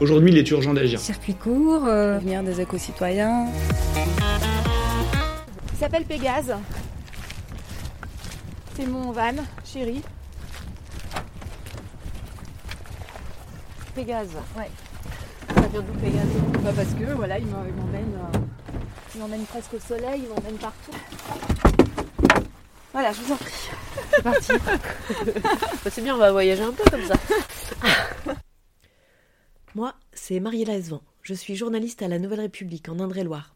Aujourd'hui, il est urgent d'agir. Circuit court, euh, venir des éco-citoyens. Il s'appelle Pégase. C'est mon van, chéri. Pégase, ouais. Ça vient d'où Pégase? Bah Parce que voilà, il m'emmène, euh, il m'emmène presque au soleil, il m'emmène partout. Voilà, je vous en prie. C'est parti. Bah, c'est bien, on va voyager un peu comme ça. Moi, c'est Mariella Esvan. Je suis journaliste à la Nouvelle République en Indre-et-Loire.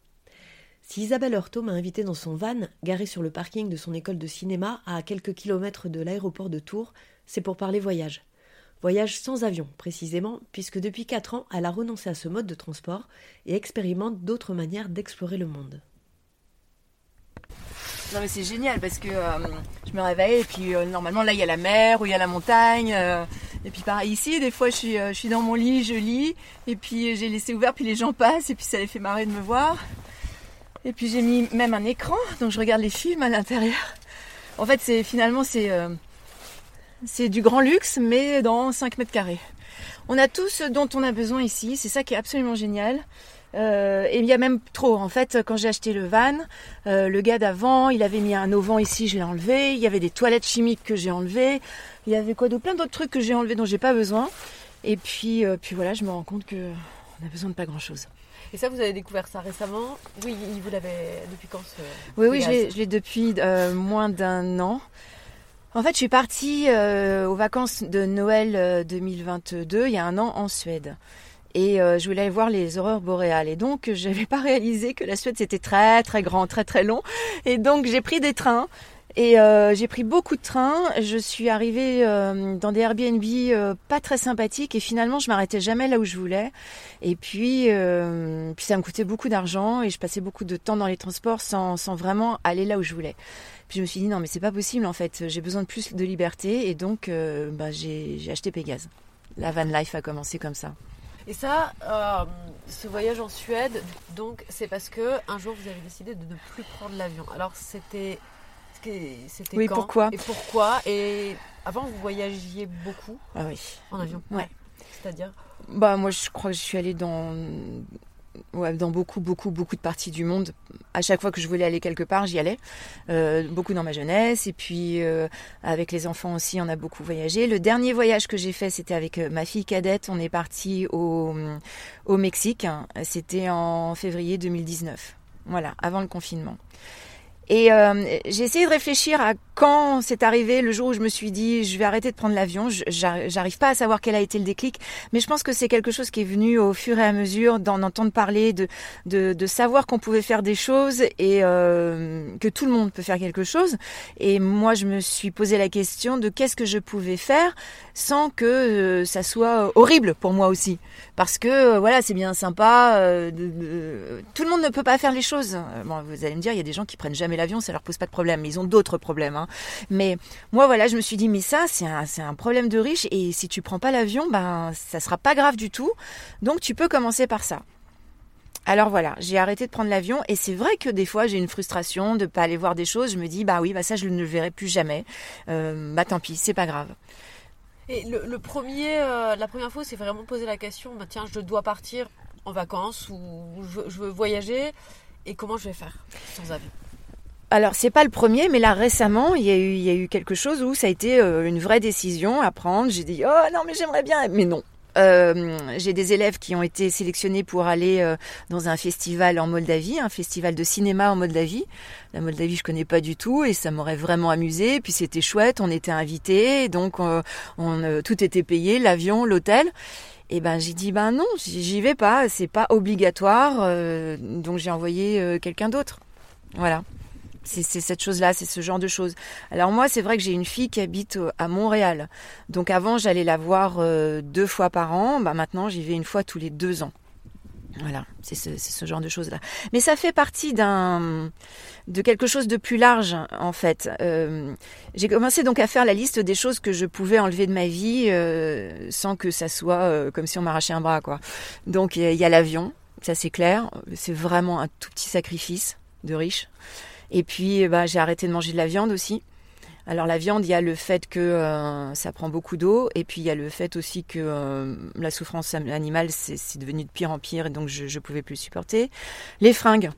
Si Isabelle Horto m'a invitée dans son van, garé sur le parking de son école de cinéma à quelques kilomètres de l'aéroport de Tours, c'est pour parler voyage. Voyage sans avion, précisément, puisque depuis 4 ans, elle a renoncé à ce mode de transport et expérimente d'autres manières d'explorer le monde. C'est génial parce que euh, je me réveille et puis euh, normalement là il y a la mer ou il y a la montagne euh, et puis pareil ici des fois je suis, je suis dans mon lit, je lis et puis j'ai laissé ouvert puis les gens passent et puis ça les fait marrer de me voir. Et puis j'ai mis même un écran donc je regarde les films à l'intérieur. En fait c'est finalement c'est c'est du grand luxe mais dans 5 mètres carrés. On a tout ce dont on a besoin ici, c'est ça qui est absolument génial. Euh, et il y a même trop. En fait, quand j'ai acheté le van, euh, le gars d'avant, il avait mis un auvent ici, je l'ai enlevé. Il y avait des toilettes chimiques que j'ai enlevées. Il y avait quoi d'autre? Plein d'autres trucs que j'ai enlevés dont j'ai pas besoin. Et puis, euh, puis voilà, je me rends compte que on a besoin de pas grand chose. Et ça, vous avez découvert ça récemment? Oui, vous l'avez depuis quand Oui, oui, je l'ai depuis moins d'un an. En fait, je suis partie aux vacances de Noël 2022, il y a un an, en Suède et euh, je voulais aller voir les aurores boréales. Et donc, je n'avais pas réalisé que la Suède c'était très très grand, très très long. Et donc, j'ai pris des trains. Et euh, j'ai pris beaucoup de trains. Je suis arrivée euh, dans des Airbnb pas très sympathiques et finalement je m'arrêtais jamais là où je voulais. Et puis, puis ça me coûtait beaucoup d'argent et je passais beaucoup de temps dans les transports sans, sans vraiment aller là où je voulais. Puis je me suis dit non mais c'est pas possible en fait. J'ai besoin de plus de liberté et donc bah, j'ai acheté Pégase. La van life a commencé comme ça. Et ça, euh, ce voyage en Suède, donc c'est parce que un jour vous avez décidé de ne plus prendre l'avion. Alors c'était, c'était oui, pourquoi Et pourquoi Et avant vous voyagiez beaucoup ah oui. en avion. Ouais. C'est-à-dire Bah moi je crois que je suis allée dans dans beaucoup, beaucoup, beaucoup de parties du monde. À chaque fois que je voulais aller quelque part, j'y allais. Euh, beaucoup dans ma jeunesse. Et puis, euh, avec les enfants aussi, on a beaucoup voyagé. Le dernier voyage que j'ai fait, c'était avec euh, ma fille cadette. On est parti au, au Mexique. C'était en février 2019. Voilà, avant le confinement. Et euh, j'ai essayé de réfléchir à quand c'est arrivé le jour où je me suis dit je vais arrêter de prendre l'avion. J'arrive pas à savoir quel a été le déclic, mais je pense que c'est quelque chose qui est venu au fur et à mesure d'en entendre parler, de, savoir qu'on pouvait faire des choses et euh, que tout le monde peut faire quelque chose. Et moi, je me suis posé la question de qu'est-ce que je pouvais faire sans que euh, ça soit horrible pour moi aussi, parce que voilà, c'est bien sympa. Tout le monde ne peut pas faire les choses. Bon, vous allez me dire, il y a des gens qui prennent jamais l'avion, ça leur pose pas de problème. Ils ont d'autres problèmes. Hein. Mais moi, voilà, je me suis dit, mais ça, c'est un, un, problème de riche. Et si tu prends pas l'avion, ben, ça sera pas grave du tout. Donc, tu peux commencer par ça. Alors voilà, j'ai arrêté de prendre l'avion et c'est vrai que des fois j'ai une frustration de pas aller voir des choses. Je me dis bah oui bah ça je ne le verrai plus jamais. Euh, bah tant pis, c'est pas grave. Et le, premier, euh, la première fois, c'est vraiment poser la question bah, tiens, je dois partir en vacances ou je, je veux voyager et comment je vais faire sans avion? Alors c'est pas le premier, mais là récemment, il y a eu, quelque chose où ça a été euh, une vraie décision à prendre. J'ai dit oh non mais j'aimerais bien, mais non. Euh, j'ai des élèves qui ont été sélectionnés pour aller euh, dans un festival en Moldavie, un festival de cinéma en Moldavie. La Moldavie, je connais pas du tout et ça m'aurait vraiment amusé. Puis c'était chouette, on était invités, donc on, tout était payé, l'avion, l'hôtel. Et ben j'ai dit ben non, j'y vais pas, c'est pas obligatoire, donc j'ai envoyé quelqu'un d'autre. Voilà c'est cette chose-là, c'est ce genre de choses. Alors moi, c'est vrai que j'ai une fille qui habite à Montréal. Donc avant, j'allais la voir euh, deux fois par an. Bah maintenant, j'y vais une fois tous les deux ans. Voilà, c'est ce, genre de choses-là. Mais ça fait partie d'un de quelque chose de plus large, en fait. Euh, j'ai commencé donc à faire la liste des choses que je pouvais enlever de ma vie euh, sans que ça soit comme si on m'arrachait un bras, quoi. Donc il y a l'avion, ça c'est clair. C'est vraiment un tout petit sacrifice de riche. Et puis bah, j'ai arrêté de manger de la viande aussi. Alors la viande, il y a le fait que euh, ça prend beaucoup d'eau, et puis il y a le fait aussi que euh, la souffrance animale, c'est devenu de pire en pire, et donc je ne pouvais plus supporter. Les fringues.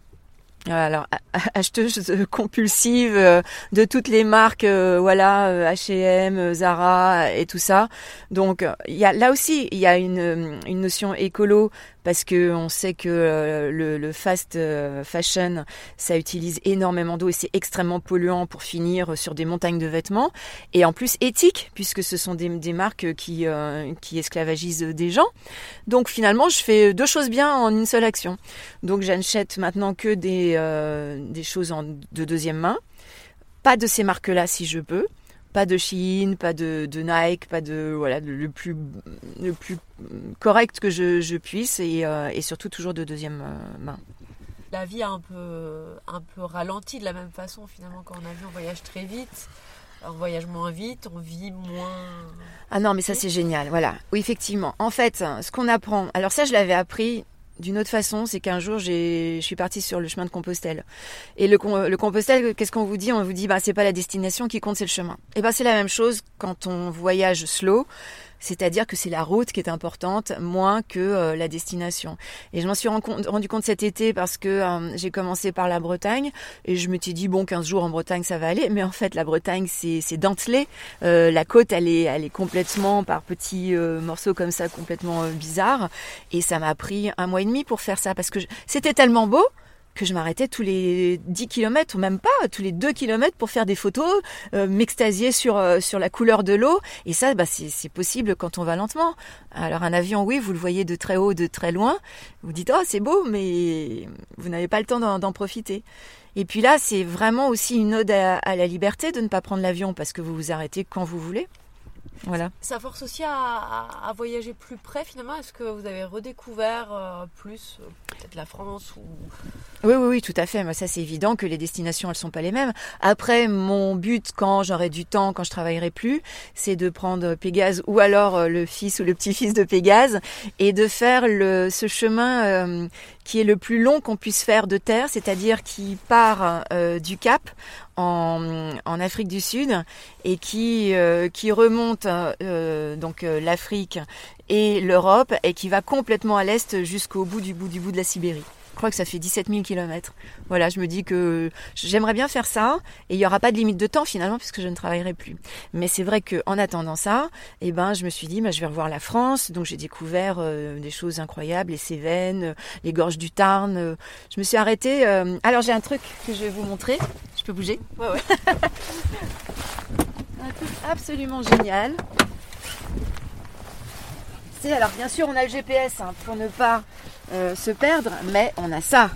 Alors acheteuse compulsive euh, de toutes les marques, voilà H&M, Zara et tout ça. Donc il y a là aussi il y a une, une notion écolo parce que on sait que euh, le, fast euh, fashion, ça utilise énormément d'eau et c'est extrêmement polluant pour finir sur des montagnes de vêtements. Et en plus éthique, puisque ce sont des, marques qui, euh, qui esclavagisent des gens. Donc finalement, je fais deux choses bien en une seule action. Donc j'achète maintenant que des, des choses de deuxième main. Pas de ces marques-là si je peux pas de Shein, pas de, Nike, pas de voilà le plus le plus correct que je, puisse euh, et, surtout toujours de deuxième euh, main. La vie a un peu un peu ralenti de la même façon finalement quand on a vu on voyage très vite. On voyage moins vite, on vit moins. Ah non, mais ça c'est génial, voilà. Oui, effectivement. En fait, ce qu'on apprend, alors ça je l'avais appris d'une autre façon, c'est qu'un jour, je suis partie sur le chemin de Compostelle. Et le, le Compostelle, qu'est-ce qu'on vous dit? On vous dit, bah, c'est pas la destination qui compte, c'est le chemin. Et ben, c'est la même chose quand on voyage slow. C'est-à-dire que c'est la route qui est importante, moins que euh, la destination. Et je m'en suis rendu compte cet été parce que euh, j'ai commencé par la Bretagne et je me suis dit, bon, 15 jours en Bretagne, ça va aller. Mais en fait, la Bretagne, c'est dentelé. Euh, la côte, elle est, elle est complètement par petits morceaux comme ça, complètement bizarres. Et ça m'a pris un mois et demi pour faire ça parce que c'était tellement beau que je m'arrêtais tous les 10 km ou même pas, tous les 2 km pour faire des photos, euh, m'extasier sur, euh, sur la couleur de l'eau. Et ça, bah, c'est possible quand on va lentement. Alors un avion, oui, vous le voyez de très haut, de très loin. Vous dites, oh, c'est beau, mais vous n'avez pas le temps d'en profiter. Et puis là, c'est vraiment aussi une ode à la liberté de ne pas prendre l'avion parce que vous vous arrêtez quand vous voulez. Voilà. Ça force aussi à, voyager plus près finalement. Est-ce que vous avez redécouvert euh, plus euh, peut-être la France ou... Oui, oui, oui, tout à fait. ça, c'est évident que les destinations, elles sont pas les mêmes. Après, mon but, quand j'aurai du temps, quand je travaillerai plus, c'est de prendre Pégase ou alors euh, le fils ou le petit-fils de Pégase et de faire le, ce chemin qui est le plus long qu'on puisse faire de terre, c'est-à-dire qui part euh, du Cap en, Afrique du Sud et qui, euh, qui remonte euh, donc l'Afrique et l'Europe et qui va complètement à l'est jusqu'au bout du bout du bout de la Sibérie. Je crois que ça fait 17 000 km. Voilà, je me dis que j'aimerais bien faire ça et il n'y aura pas de limite de temps finalement puisque je ne travaillerai plus. Mais c'est vrai qu'en attendant ça, eh ben, je me suis dit, bah, je vais revoir la France. Donc j'ai découvert euh, des choses incroyables, les Cévennes, les gorges du Tarn. je me suis arrêtée. Euh, alors j'ai un truc que je vais vous montrer. Je peux bouger? Ouais, ouais. un truc absolument génial. C'est alors bien sûr on a le GPS hein, pour ne pas euh, se perdre, mais on a ça.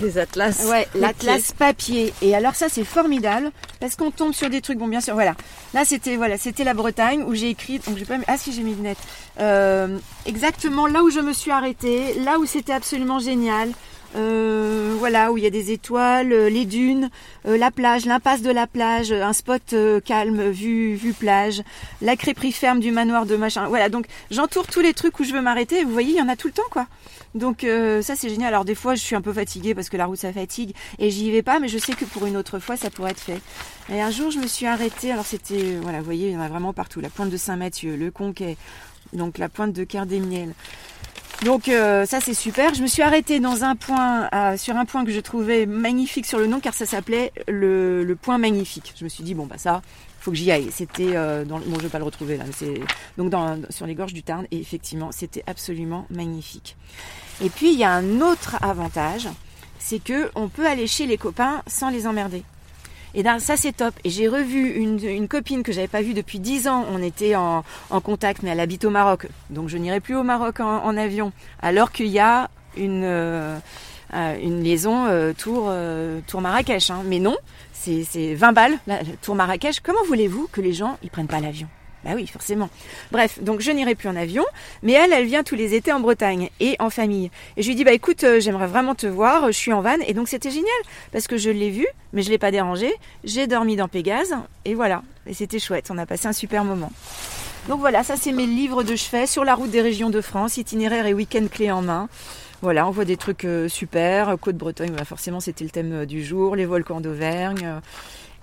Des atlas. Ouais, l'atlas papier. Et alors ça c'est formidable parce qu'on tombe sur des trucs. Bon bien sûr, voilà. Là c'était voilà, c'était la Bretagne où j'ai écrit. Donc j'ai pas. Ah si j'ai mis lunettes. Euh, exactement là où je me suis arrêtée, là où c'était absolument génial. Euh, voilà, où il y a des étoiles, les dunes, la plage, l'impasse de la plage, un spot calme, vue, vue plage, la crêperie ferme du manoir de machin. Voilà, donc j'entoure tous les trucs où je veux m'arrêter. Vous voyez, il y en a tout le temps, quoi. Donc euh, ça c'est génial. Alors des fois je suis un peu fatiguée parce que la route ça fatigue et j'y vais pas, mais je sais que pour une autre fois ça pourrait être fait. Et un jour je me suis arrêtée. Alors c'était euh, voilà, vous voyez, il y en a vraiment partout. La pointe de Saint-Mathieu, le Conquet, donc la pointe de Cardémiel. Donc euh, ça c'est super. Je me suis arrêtée dans un point, sur un point que je trouvais magnifique sur le nom car ça s'appelait le, point magnifique. Je me suis dit bon bah ça, faut que j'y aille. C'était dans bon je vais pas le retrouver là, c'est donc sur les gorges du Tarn et effectivement c'était absolument magnifique. Et puis il y a un autre avantage, c'est que on peut aller chez les copains sans les emmerder. Et ben, ça c'est top. Et j'ai revu une, copine que j'avais pas vue depuis 10 ans. On était en, contact, mais elle habite au Maroc, donc je n'irai plus au Maroc en, avion. Alors qu'il y a une euh, euh, liaison euh, Tour Tour Marrakech. Hein. Mais non, c'est 20 balles Tour Marrakech. Comment voulez-vous que les gens ils prennent pas l'avion? Bah oui, forcément. Bref, donc je n'irai plus en avion, mais elle, elle vient tous les étés en Bretagne et en famille. Et je lui dis bah écoute, euh, j'aimerais vraiment te voir, je suis en van et donc c'était génial parce que je l'ai vue, mais je l'ai pas dérangée. J'ai dormi dans Pégase et voilà, et c'était chouette. On a passé un super moment. Donc voilà, ça c'est mes livres de chevet sur la route des régions de France, itinéraire et week-end clé en main. Voilà, on voit des trucs euh, super. Côte Bretagne, bah, forcément, c'était le thème euh, du jour. Les volcans d'Auvergne.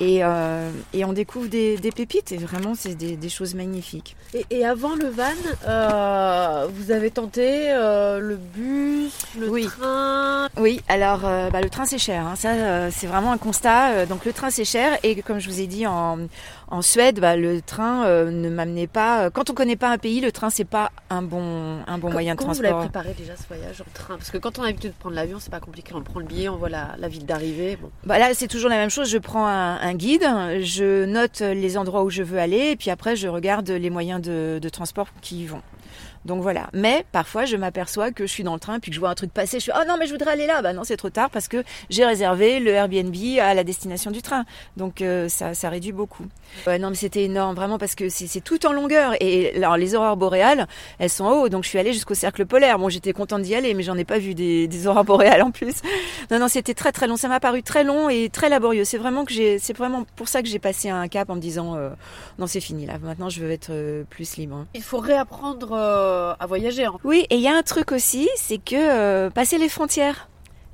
Euh, et, euh, et on découvre des, des pépites. Et vraiment, c'est des, des choses magnifiques. Et, et avant le van, euh, vous avez tenté euh, le bus, le Oui. train? Oui, alors bah, le train c'est cher. hein. Ça, c'est vraiment un constat. Donc le train c'est cher. Et comme je vous ai dit en, en Suède, bah, le train ne m'amenait pas. Quand on connaît pas un pays, le train c'est pas un bon, un bon moyen de Comment vous transport. l'avez préparé déjà ce voyage en train? Parce que quand on a l'habitude de prendre l'avion, c'est pas compliqué. On prend le billet, on voit la, la ville d'arrivée. Bon. Bah là, c'est toujours la même chose. Je prends un, un guide, je note les endroits où je veux aller, et puis après, je regarde les moyens de, de transport qui y vont. Donc voilà. Mais parfois, je m'aperçois que je suis dans le train, puis que je vois un truc passer. Je suis oh non, mais je voudrais aller là. Bah non, c'est trop tard parce que j'ai réservé le Airbnb à la destination du train. Donc euh, ça, ça réduit beaucoup. Ouais, non, mais c'était énorme vraiment parce que c'est tout en longueur. Et alors les aurores boréales, elles sont en haut. Donc je suis allée jusqu'au cercle polaire. Bon, j'étais contente d'y aller, mais j'en ai pas vu des, aurores boréales en plus. Non, non, c'était très très long. Ça m'a paru très long et très laborieux. C'est vraiment que c'est vraiment pour ça que j'ai passé un cap en me disant euh, non, c'est fini là. Maintenant, je veux être euh, plus libre. Il faut réapprendre euh, à voyager. hein. Oui, et il y a un truc aussi, c'est que euh, passer les frontières.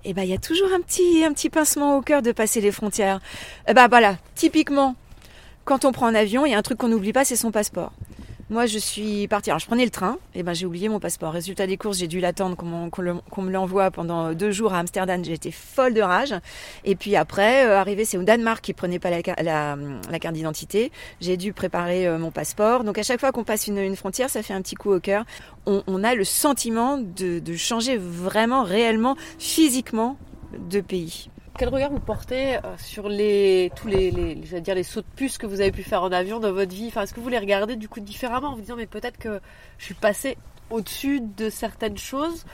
Eh ben, il y a toujours un petit, un petit pincement au cœur de passer les frontières. Eh ben voilà, typiquement, quand on prend un avion, il y a un truc qu'on n'oublie pas, c'est son passeport. Moi, je suis partie. Alors, je prenais le train. Et ben, j'ai oublié mon passeport. Résultat des courses, j'ai dû l'attendre qu'on me l'envoie pendant deux jours à Amsterdam. J'étais folle de rage. Et puis après, euh, arrivé, c'est au Danemark qui prenait pas la, ca- la, la carte d'identité. J'ai dû préparer euh, mon passeport. Donc, à chaque fois qu'on passe une, frontière, ça fait un petit coup au cœur. On, a le sentiment de changer vraiment, réellement, physiquement de pays. Quel regard vous portez euh, sur les tous les, les je vais dire les sauts de puce que vous avez pu faire en avion dans votre vie? Enfin, est-ce que vous les regardez du coup différemment en vous disant mais peut-être que je suis passée au-dessus de certaines choses?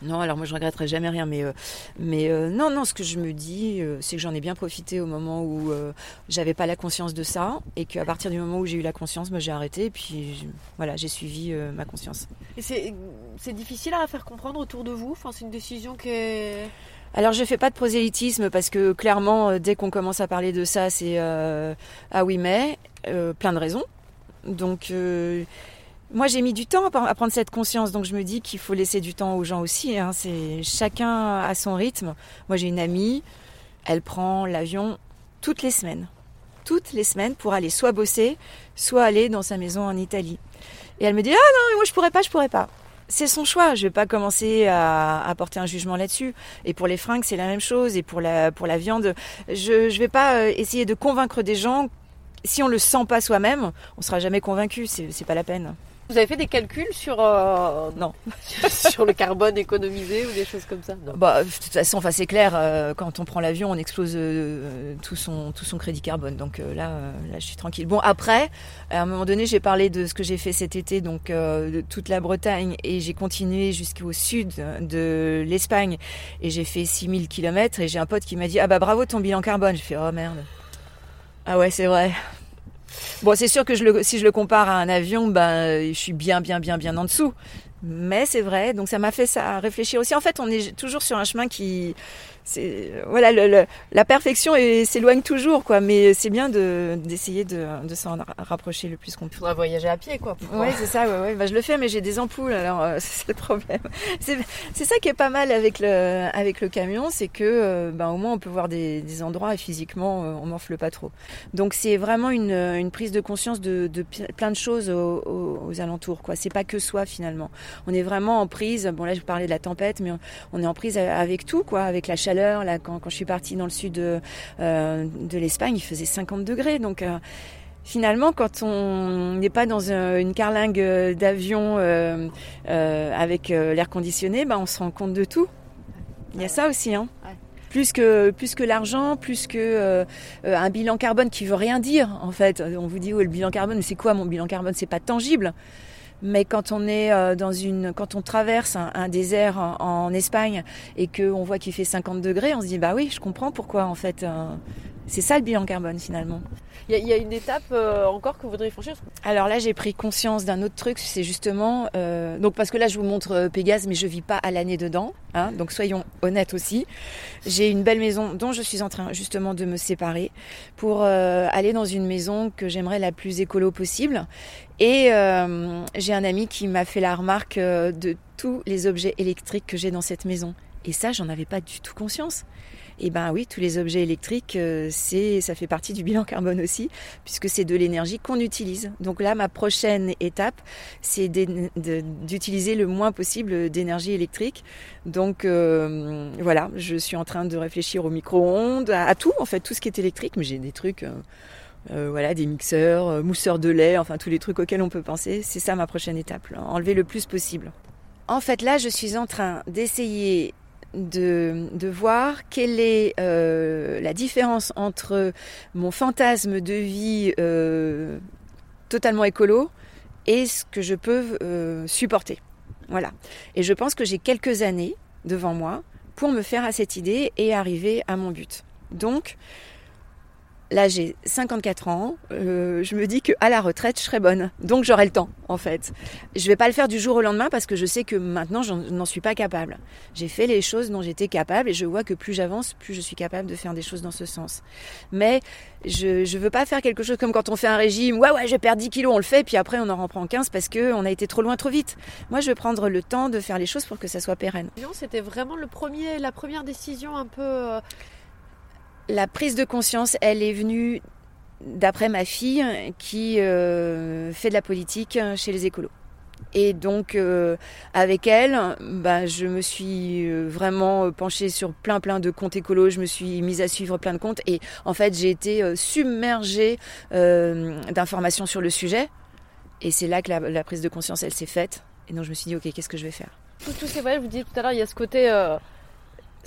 Non, alors moi je regretterai jamais rien, mais euh, mais euh, non, non, ce que je me dis, euh, c'est que j'en ai bien profité au moment où j'avais pas la conscience de ça, et qu'à partir du moment où j'ai eu la conscience, moi j'ai arrêté, et puis je- voilà, j'ai suivi ma conscience. Et c'est c'est difficile à faire comprendre autour de vous? Enfin, c'est une décision qui est Alors je fais pas de prosélytisme parce que clairement, euh, dès qu'on commence à parler de ça, c'est euh, ah oui mais euh, plein de raisons. Donc euh, moi j'ai mis du temps à pre- à prendre cette conscience, donc je me dis qu'il faut laisser du temps aux gens aussi. hein. C'est chacun à son rythme. Moi j'ai une amie, elle prend l'avion toutes les semaines, toutes les semaines pour aller soit bosser, soit aller dans sa maison en Italie. Et elle me dit ah non moi je pourrais pas, je pourrais pas. C'est son choix. Je vais pas commencer à, à porter un jugement là-dessus. Et pour les fringues, c'est la même chose. Et pour la, pour la viande, je ne vais pas euh, essayer de convaincre des gens. Si on le sent pas soi-même, on sera jamais convaincu. C'est pas la peine. Vous avez fait des calculs sur euh, Non. sur le carbone économisé ou des choses comme ça Non. Bah, de toute façon, enfin, c'est clair. euh, quand on prend l'avion, on explose euh, tout son tout son crédit carbone. Donc là, là, je suis tranquille. Bon, après, à un moment donné, j'ai parlé de ce que j'ai fait cet été, donc de toute la Bretagne, et j'ai continué jusqu'au sud de l'Espagne, et j'ai fait 6000 km. Et j'ai un pote qui m'a dit ah bah bravo ton bilan carbone. J'ai fait oh merde. Ah ouais, c'est vrai. Bon, c'est sûr que si je le compare à un avion, ben, je suis bien, bien, bien, bien en dessous. Mais c'est vrai, donc ça m'a fait ça réfléchir aussi. En fait, on est toujours sur un chemin qui, voilà, le- le- la perfection s'éloigne toujours, quoi. Mais c'est bien de d'essayer de, de s'en rapprocher le plus qu'on Il peut. faudra voyager à pied, quoi. Ouais, c'est ça, ouais, ouais. Bah, je le fais, mais j'ai des ampoules, alors euh, c'est le problème. C'est c'est ça qui est pas mal avec le, avec le camion, c'est que, euh, ben, au moins, on peut voir des, des endroits et physiquement, euh, on m'enfle pas trop. Donc, c'est vraiment une, une prise de conscience de, de plein de choses aux, aux- aux alentours, quoi. C'est pas que soi, finalement. On est vraiment en prise. Bon, là, je parlais de la tempête, mais on, on est en prise avec tout, quoi. Avec la chaleur. Là, quand, quand je suis partie dans le sud de, euh, de l'Espagne, il faisait 50 degrés. Donc, euh, finalement, quand on n'est pas dans un- une carlingue d'avion euh, euh, avec l'air conditionné, bah, on se rend compte de tout. Il y a ça aussi, hein. Ouais. Plus que, plus que l'argent, plus que euh, un bilan carbone qui veut rien dire, en fait. On vous dit, oh, le bilan carbone, mais c'est quoi mon bilan carbone? C'est pas tangible. Mais quand on est euh, dans une, quand on traverse un, désert en, en Espagne et qu'on voit qu'il fait 50 degrés, on se dit bah oui, je comprends pourquoi en fait. C'est ça le bilan carbone finalement. Il y, a une étape euh, encore que vous voudriez franchir Alors là, j'ai pris conscience d'un autre truc, c'est justement euh, donc parce que là, je vous montre euh, Pégase, mais je vis pas à l'année dedans. Hein, donc soyons honnêtes aussi. J'ai une belle maison dont je suis en train justement de me séparer pour aller dans une maison que j'aimerais la plus écolo possible. Et j'ai un ami qui m'a fait la remarque de tous les objets électriques que j'ai dans cette maison. Et ça, j'en avais pas du tout conscience. Et ben oui, tous les objets électriques, euh, c'est, ça fait partie du bilan carbone aussi, puisque c'est de l'énergie qu'on utilise. Donc là, ma prochaine étape, c'est d'utiliser le moins possible d'énergie électrique. Donc euh, voilà, je suis en train de réfléchir au micro-ondes, à, tout en fait, tout ce qui est électrique, mais j'ai des trucs. Euh, voilà, des mixeurs, mousseurs de lait, enfin tous les trucs auxquels on peut penser. C'est ça ma prochaine étape, enlever le plus possible. En fait, là, je suis en train d'essayer de, voir quelle est euh, la différence entre mon fantasme de vie euh, totalement écolo et ce que je peux euh, supporter. Voilà. Et je pense que j'ai quelques années devant moi pour me faire à cette idée et arriver à mon but. Donc, Là, j'ai 54 ans. Euh, je me dis qu'à la retraite, je serai bonne. Donc, j'aurai le temps, en fait. Je vais pas le faire du jour au lendemain parce que je sais que maintenant, je n'en suis pas capable. J'ai fait les choses dont j'étais capable et je vois que plus j'avance, plus je suis capable de faire des choses dans ce sens. Mais je ne veux pas faire quelque chose comme quand on fait un régime. Ouais, ouais, je perds 10 kilos, on le fait, puis après, on en reprend 15 parce qu'on a été trop loin trop vite. Moi, je veux prendre le temps de faire les choses pour que ça soit pérenne. C'était vraiment le premier, la première décision un peu. La prise de conscience, elle est venue d'après ma fille qui euh, fait de la politique chez les écolos. Et donc euh, avec elle, bah, je me suis euh, vraiment penchée sur plein plein de comptes écolos, je me suis mise à suivre plein de comptes et en fait j'ai été submergée d'informations sur le sujet. Et c'est là que la, prise de conscience elle s'est faite. Et donc je me suis dit ok qu'est-ce que je vais faire? Tous ces voyages, vous disiez tout à l'heure, il y a ce côté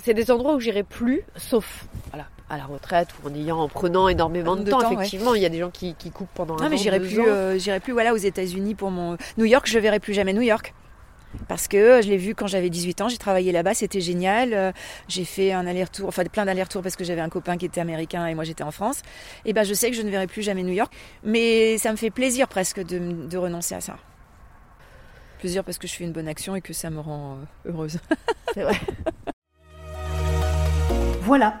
c'est des endroits où j'irai plus, sauf voilà, à la retraite ou en ayant en prenant énormément de, temps, Effectivement, il y a des gens qui, coupent pendant un non, mais j'irai plus, euh, j'irai plus voilà aux États-Unis pour mon New York. Je verrai plus jamais New York. Parce que je l'ai vu quand j'avais 18 ans, j'ai travaillé là-bas, c'était génial. Euh, j'ai fait un aller-retour, enfin plein d'allers-retours parce que j'avais un copain qui était américain et moi j'étais en France. Et ben je sais que je ne verrai plus jamais New York, mais ça me fait plaisir presque de, de renoncer à ça. Plaisir parce que je fais une bonne action et que ça me rend euh, heureuse. C'est vrai. Voilà,